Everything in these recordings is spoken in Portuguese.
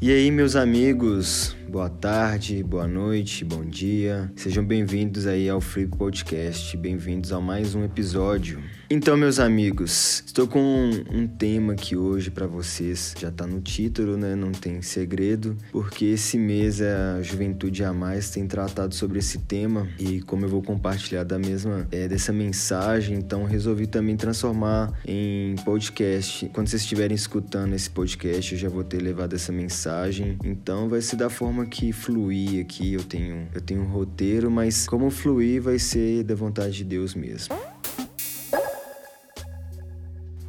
E aí, meus amigos, boa tarde, boa noite, bom dia. Sejam bem-vindos aí ao Free Podcast, bem-vindos a mais um episódio. Então, meus amigos, estou com um, tema aqui hoje para vocês. Já tá no título, né? Não tem segredo, porque esse mês a Juventude a Mais tem tratado sobre esse tema e como eu vou compartilhar da mesma é, dessa mensagem, então resolvi também transformar em podcast. Quando vocês estiverem escutando esse podcast, eu já vou ter levado essa mensagem. Então, vai ser da forma que fluir aqui. Eu tenho eu tenho um roteiro, mas como fluir vai ser da vontade de Deus mesmo.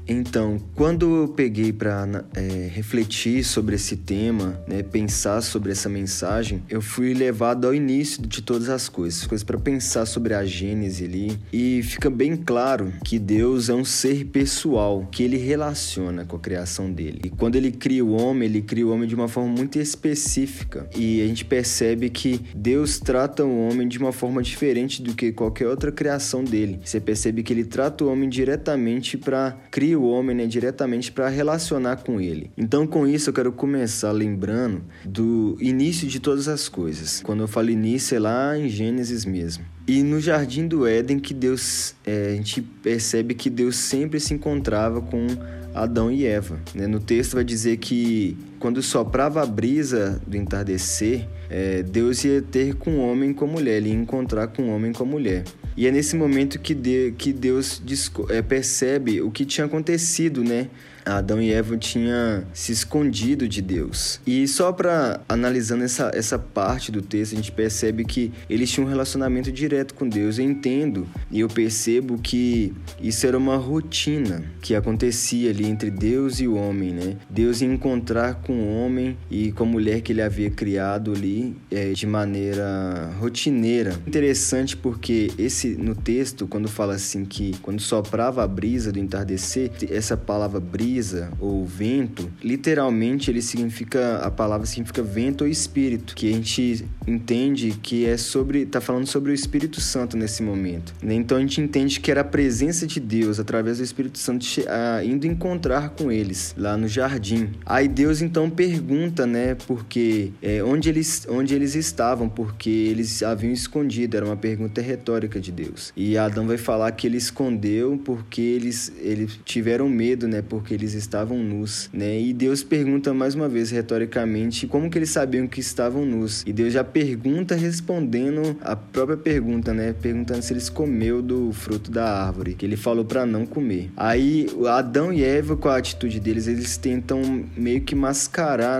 Então, quando eu peguei para é, refletir sobre esse tema, né, pensar sobre essa mensagem, eu fui levado ao início de todas as coisas, coisas para pensar sobre a Gênese ali, e fica bem claro que Deus é um ser pessoal, que ele relaciona com a criação dele. E quando ele cria o homem, ele cria o homem de uma forma muito específica, e a gente percebe que Deus trata o homem de uma forma diferente do que qualquer outra criação dele. Você percebe que ele trata o homem diretamente para criar o homem né, diretamente para relacionar com ele. Então, com isso, eu quero começar lembrando do início de todas as coisas. Quando eu falo início, é lá em Gênesis mesmo. E no jardim do Éden que Deus, é, a gente percebe que Deus sempre se encontrava com Adão e Eva. Né? No texto vai dizer que quando soprava a brisa do entardecer, é, Deus ia ter com o homem com mulher, ele ia encontrar com o homem com a mulher. E é nesse momento que, de, que Deus é, percebe o que tinha acontecido, né? Adão e Eva tinham se escondido de Deus. E só para analisando essa, essa parte do texto, a gente percebe que eles tinham um relacionamento direto com Deus. Eu entendo e eu percebo que isso era uma rotina que acontecia ali entre Deus e o homem, né? Deus ia encontrar com o homem e com a mulher que ele havia criado ali é, de maneira rotineira. Interessante porque esse no texto, quando fala assim que quando soprava a brisa do entardecer, essa palavra brisa ou vento, literalmente ele significa a palavra significa vento ou espírito, que a gente entende que é sobre tá falando sobre o Espírito Santo nesse momento. Né? Então a gente entende que era a presença de Deus através do Espírito Santo indo encontrar com eles lá no jardim. Aí Deus então pergunta, né, porque é, onde eles onde eles estavam, porque eles haviam escondido. Era uma pergunta retórica de Deus. E Adão vai falar que ele escondeu porque eles eles tiveram medo, né, porque eles estavam nus, né? E Deus pergunta mais uma vez retoricamente como que eles sabiam que estavam nus. E Deus já pergunta respondendo a própria pergunta, né? Perguntando se eles comeu do fruto da árvore, que ele falou para não comer. Aí Adão e Eva com a atitude deles, eles tentam meio que mascarar,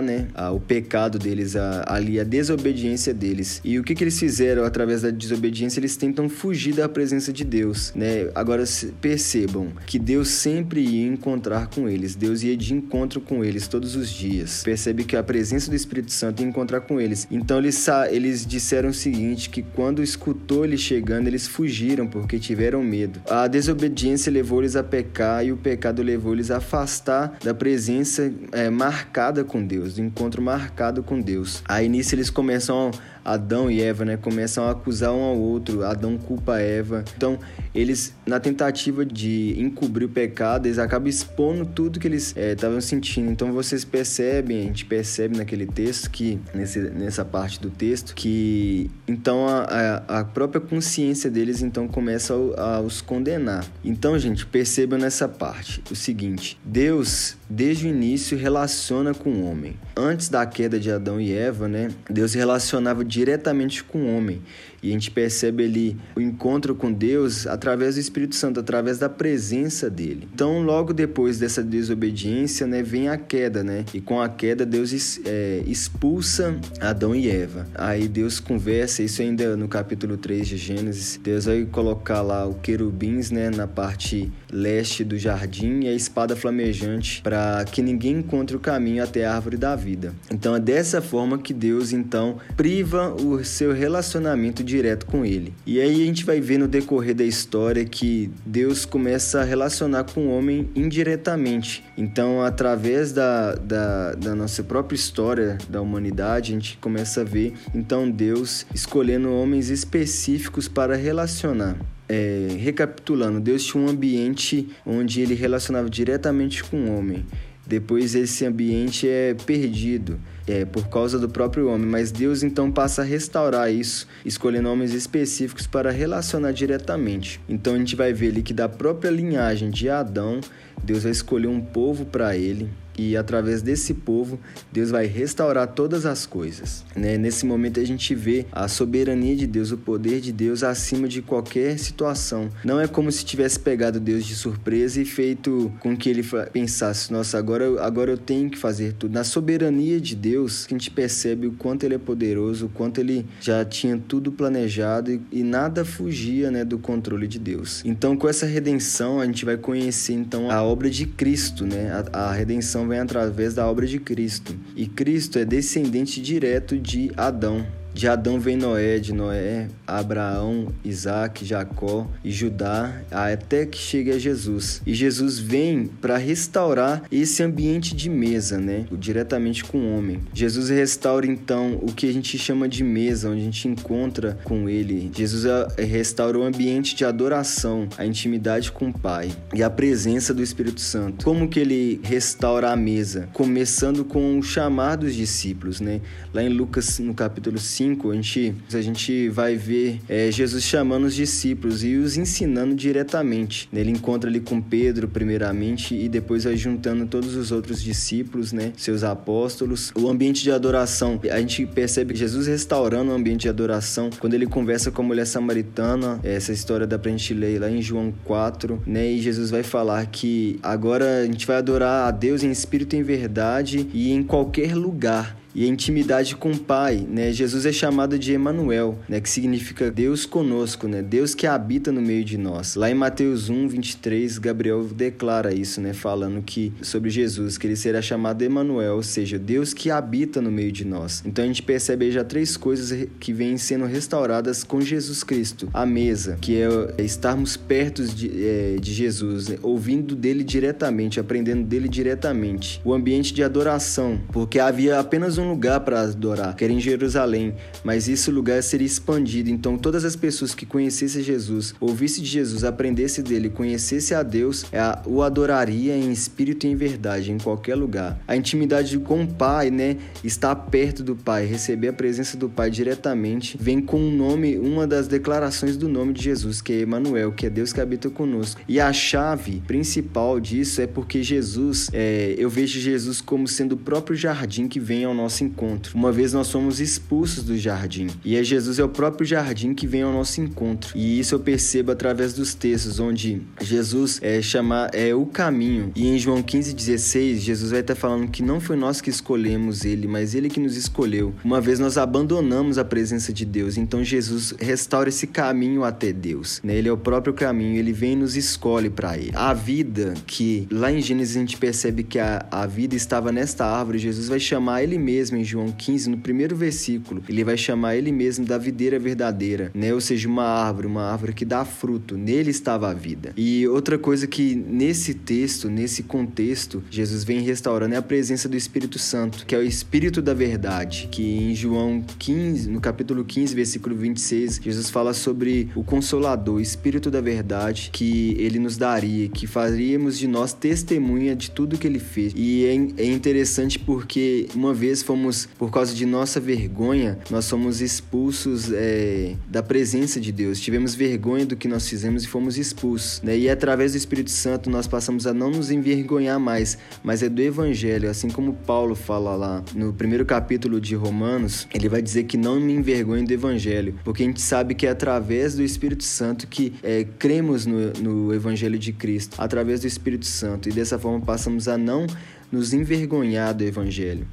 né, o pecado deles, a, ali a desobediência deles. E o que que eles fizeram através da desobediência? Eles tentam fugir da presença de Deus, né? Agora percebam que Deus sempre ia encontrar com eles. Deus ia de encontro com eles todos os dias. Percebe que a presença do Espírito Santo ia encontrar com eles. Então eles, eles disseram o seguinte: que quando escutou ele chegando, eles fugiram porque tiveram medo. A desobediência levou-eles a pecar e o pecado levou-eles a afastar da presença é, marcada com Deus, do encontro marcado com Deus. Aí nisso eles começam Adão e Eva, né, começam a acusar um ao outro. Adão culpa Eva. Então, eles, na tentativa de encobrir o pecado, eles acabam expondo tudo que eles estavam é, sentindo. Então, vocês percebem, a gente percebe naquele texto que, nesse, nessa parte do texto, que então a, a própria consciência deles então começa a, a os condenar. Então, gente, percebam nessa parte o seguinte: Deus, desde o início, relaciona com o homem. Antes da queda de Adão e Eva, né, Deus se relacionava diretamente com o homem. E a gente percebe ali o encontro com Deus através do Espírito Santo, através da presença dele. Então, logo depois dessa desobediência, né, vem a queda, né? E com a queda, Deus é, expulsa Adão e Eva. Aí Deus conversa, isso ainda no capítulo 3 de Gênesis. Deus vai colocar lá o querubins, né, na parte leste do jardim e a espada flamejante para que ninguém encontre o caminho até a árvore da vida. Então, é dessa forma que Deus então priva o seu relacionamento direto com ele. E aí a gente vai ver no decorrer da história que Deus começa a relacionar com o homem indiretamente. Então, através da, da, da nossa própria história da humanidade, a gente começa a ver então Deus escolhendo homens específicos para relacionar. É, recapitulando, Deus tinha um ambiente onde ele relacionava diretamente com o homem. Depois esse ambiente é perdido é, por causa do próprio homem, mas Deus então passa a restaurar isso, escolhendo homens específicos para relacionar diretamente. Então a gente vai ver ali que da própria linhagem de Adão, Deus vai escolher um povo para ele e através desse povo Deus vai restaurar todas as coisas. Né? Nesse momento a gente vê a soberania de Deus, o poder de Deus acima de qualquer situação. Não é como se tivesse pegado Deus de surpresa e feito com que ele pensasse: nossa, agora, agora eu tenho que fazer tudo. Na soberania de Deus, a gente percebe o quanto ele é poderoso, o quanto ele já tinha tudo planejado e, e nada fugia né, do controle de Deus. Então, com essa redenção, a gente vai conhecer então a obra de Cristo, né? a, a redenção vem através da obra de Cristo. E Cristo é descendente direto de Adão. De Adão vem Noé, de Noé, Abraão, Isaac, Jacó e Judá, até que chegue a Jesus. E Jesus vem para restaurar esse ambiente de mesa, né? Diretamente com o homem. Jesus restaura então o que a gente chama de mesa, onde a gente encontra com ele. Jesus é, restaura o ambiente de adoração, a intimidade com o Pai e a presença do Espírito Santo. Como que ele restaura a mesa? Começando com o chamar dos discípulos, né? Lá em Lucas, no capítulo 5, 5, a gente, a gente vai ver é, Jesus chamando os discípulos e os ensinando diretamente. Ele encontra ali com Pedro, primeiramente, e depois vai juntando todos os outros discípulos, né? Seus apóstolos. O ambiente de adoração, a gente percebe Jesus restaurando o ambiente de adoração quando ele conversa com a mulher samaritana. Essa história dá pra gente ler lá em João 4, né? E Jesus vai falar que agora a gente vai adorar a Deus em espírito e em verdade e em qualquer lugar e a intimidade com o Pai, né? Jesus é chamado de Emanuel, né, que significa Deus conosco, né? Deus que habita no meio de nós. Lá em Mateus 1, 23, Gabriel declara isso, né, falando que sobre Jesus, que ele será chamado Emanuel, ou seja, Deus que habita no meio de nós. Então a gente percebe já três coisas que vêm sendo restauradas com Jesus Cristo. A mesa, que é estarmos perto de, é, de Jesus, né? ouvindo dele diretamente, aprendendo dele diretamente. O ambiente de adoração, porque havia apenas um lugar para adorar, que era em Jerusalém, mas esse lugar seria expandido. Então, todas as pessoas que conhecessem Jesus, ouvissem de Jesus, aprendessem dele, conhecessem a Deus, é o adoraria em espírito e em verdade, em qualquer lugar. A intimidade com o Pai, né? Estar perto do Pai, receber a presença do Pai diretamente, vem com o nome, uma das declarações do nome de Jesus, que é Emmanuel, que é Deus que habita conosco. E a chave principal disso é porque Jesus, é, eu vejo Jesus como sendo o próprio jardim que vem ao nosso nosso encontro. Uma vez nós fomos expulsos do jardim, e é Jesus é o próprio jardim que vem ao nosso encontro. E isso eu percebo através dos textos onde Jesus é chamar é o caminho. E em João 15:16, Jesus vai estar falando que não foi nós que escolhemos ele, mas ele que nos escolheu. Uma vez nós abandonamos a presença de Deus, então Jesus restaura esse caminho até Deus. Né? Ele é o próprio caminho, ele vem e nos escolhe para ele. A vida que lá em Gênesis a gente percebe que a, a vida estava nesta árvore, Jesus vai chamar ele mesmo mesmo em João 15, no primeiro versículo, ele vai chamar ele mesmo da videira verdadeira, né? Ou seja, uma árvore, uma árvore que dá fruto. Nele estava a vida. E outra coisa que nesse texto, nesse contexto, Jesus vem restaurando é a presença do Espírito Santo, que é o Espírito da verdade, que em João 15, no capítulo 15, versículo 26, Jesus fala sobre o consolador, o Espírito da verdade que ele nos daria, que faríamos de nós testemunha de tudo que ele fez. E é, é interessante porque uma vez fomos, por causa de nossa vergonha, nós somos expulsos é, da presença de Deus. Tivemos vergonha do que nós fizemos e fomos expulsos. Né? E através do Espírito Santo nós passamos a não nos envergonhar mais, mas é do Evangelho. Assim como Paulo fala lá no primeiro capítulo de Romanos, ele vai dizer que não me envergonho do Evangelho, porque a gente sabe que é através do Espírito Santo que é, cremos no, no Evangelho de Cristo, através do Espírito Santo, e dessa forma passamos a não nos envergonhar do Evangelho.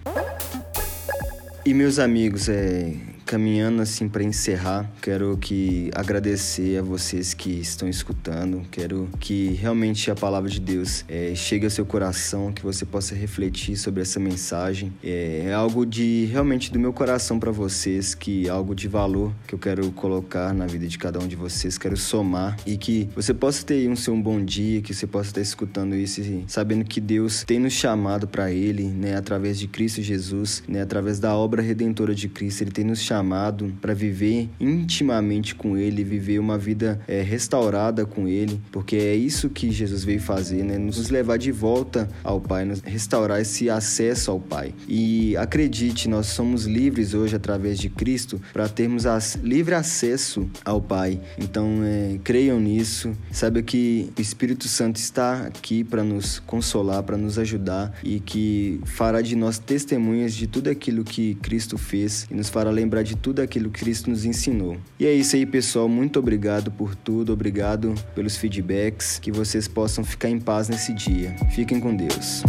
E meus amigos, é, caminhando assim para encerrar, quero que agradecer a vocês que estão escutando. Quero que realmente a palavra de Deus é, chegue ao seu coração, que você possa refletir sobre essa mensagem. É, é algo de realmente do meu coração para vocês, que é algo de valor que eu quero colocar na vida de cada um de vocês. Quero somar e que você possa ter um seu um bom dia, que você possa estar escutando isso e sabendo que Deus tem nos chamado para Ele, né, através de Cristo Jesus, né, através da obra redentora de Cristo. Ele tem nos chamado chamado para viver intimamente com Ele, viver uma vida é, restaurada com Ele, porque é isso que Jesus veio fazer, né? Nos levar de volta ao Pai, nos restaurar esse acesso ao Pai. E acredite, nós somos livres hoje através de Cristo para termos livre acesso ao Pai. Então, é, creiam nisso, saiba que o Espírito Santo está aqui para nos consolar, para nos ajudar e que fará de nós testemunhas de tudo aquilo que Cristo fez e nos fará lembrar de tudo aquilo que Cristo nos ensinou. E é isso aí, pessoal. Muito obrigado por tudo, obrigado pelos feedbacks. Que vocês possam ficar em paz nesse dia. Fiquem com Deus.